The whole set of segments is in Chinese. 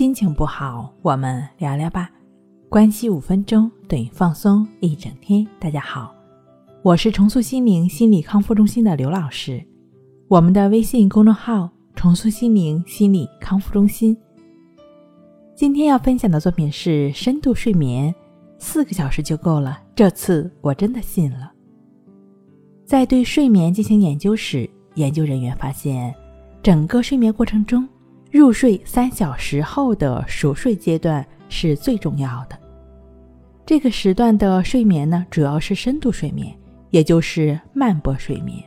心情不好，我们聊聊吧。关系五分钟等于放松一整天。大家好，我是重塑心灵心理康复中心的刘老师。我们的微信公众号“重塑心灵心理康复中心”。今天要分享的作品是深度睡眠，四个小时就够了。这次我真的信了。在对睡眠进行研究时，研究人员发现，整个睡眠过程中。入睡三小时后的熟睡阶段是最重要的。这个时段的睡眠呢，主要是深度睡眠，也就是慢波睡眠。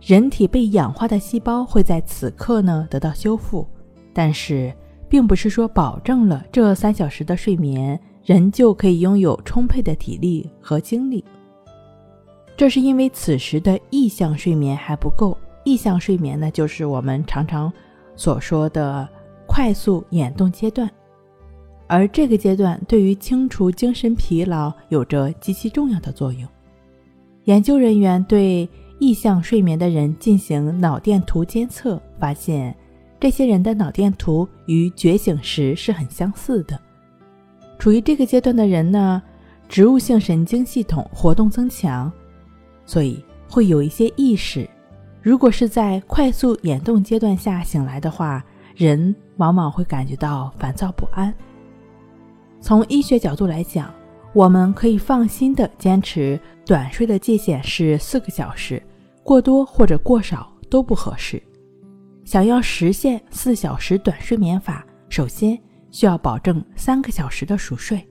人体被氧化的细胞会在此刻呢得到修复，但是并不是说保证了这三小时的睡眠，人就可以拥有充沛的体力和精力。这是因为此时的意向睡眠还不够。意向睡眠呢，就是我们常常。所说的快速眼动阶段，而这个阶段对于清除精神疲劳有着极其重要的作用。研究人员对意向睡眠的人进行脑电图监测，发现这些人的脑电图与觉醒时是很相似的。处于这个阶段的人呢，植物性神经系统活动增强，所以会有一些意识。如果是在快速眼动阶段下醒来的话，人往往会感觉到烦躁不安。从医学角度来讲，我们可以放心的坚持短睡的界限是四个小时，过多或者过少都不合适。想要实现四小时短睡眠法，首先需要保证三个小时的熟睡，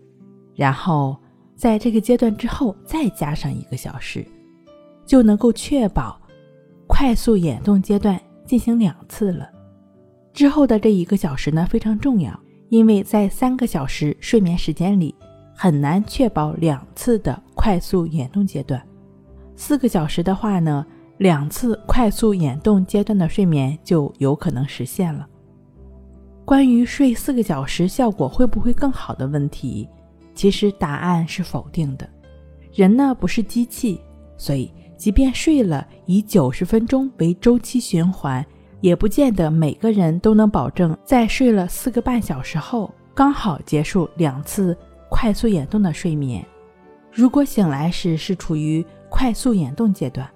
然后在这个阶段之后再加上一个小时，就能够确保。快速眼动阶段进行两次了，之后的这一个小时呢非常重要，因为在三个小时睡眠时间里很难确保两次的快速眼动阶段。四个小时的话呢，两次快速眼动阶段的睡眠就有可能实现了。关于睡四个小时效果会不会更好的问题，其实答案是否定的。人呢不是机器，所以。即便睡了以九十分钟为周期循环，也不见得每个人都能保证在睡了四个半小时后刚好结束两次快速眼动的睡眠。如果醒来时是处于快速眼动阶段，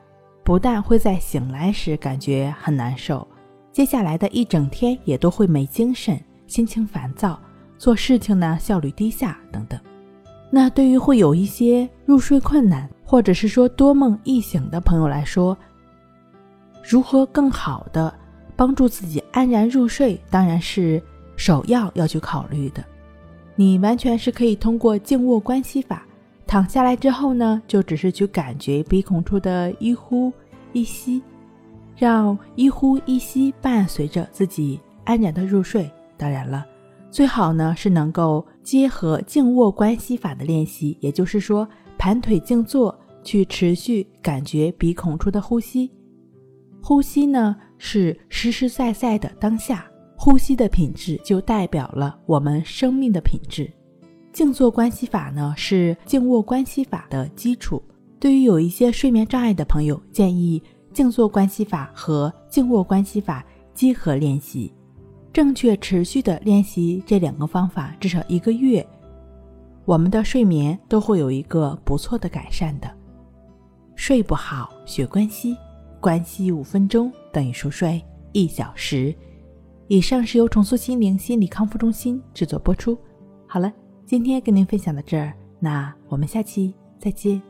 不但会在醒来时感觉很难受，接下来的一整天也都会没精神、心情烦躁、做事情呢效率低下等等。那对于会有一些入睡困难。或者是说多梦易醒的朋友来说，如何更好的帮助自己安然入睡，当然是首要要去考虑的。你完全是可以通过静卧关系法，躺下来之后呢，就只是去感觉鼻孔处的一呼一吸，让一呼一吸伴随着自己安然的入睡。当然了，最好呢是能够结合静卧关系法的练习，也就是说盘腿静坐。去持续感觉鼻孔处的呼吸，呼吸呢是实实在在的当下，呼吸的品质就代表了我们生命的品质。静坐关系法呢是静卧关系法的基础。对于有一些睡眠障碍的朋友，建议静坐关系法和静卧关系法结合练习，正确持续的练习这两个方法，至少一个月，我们的睡眠都会有一个不错的改善的。睡不好，学关西，关系五分钟等于熟睡一小时。以上是由重塑心灵心理康复中心制作播出。好了，今天跟您分享到这儿，那我们下期再见。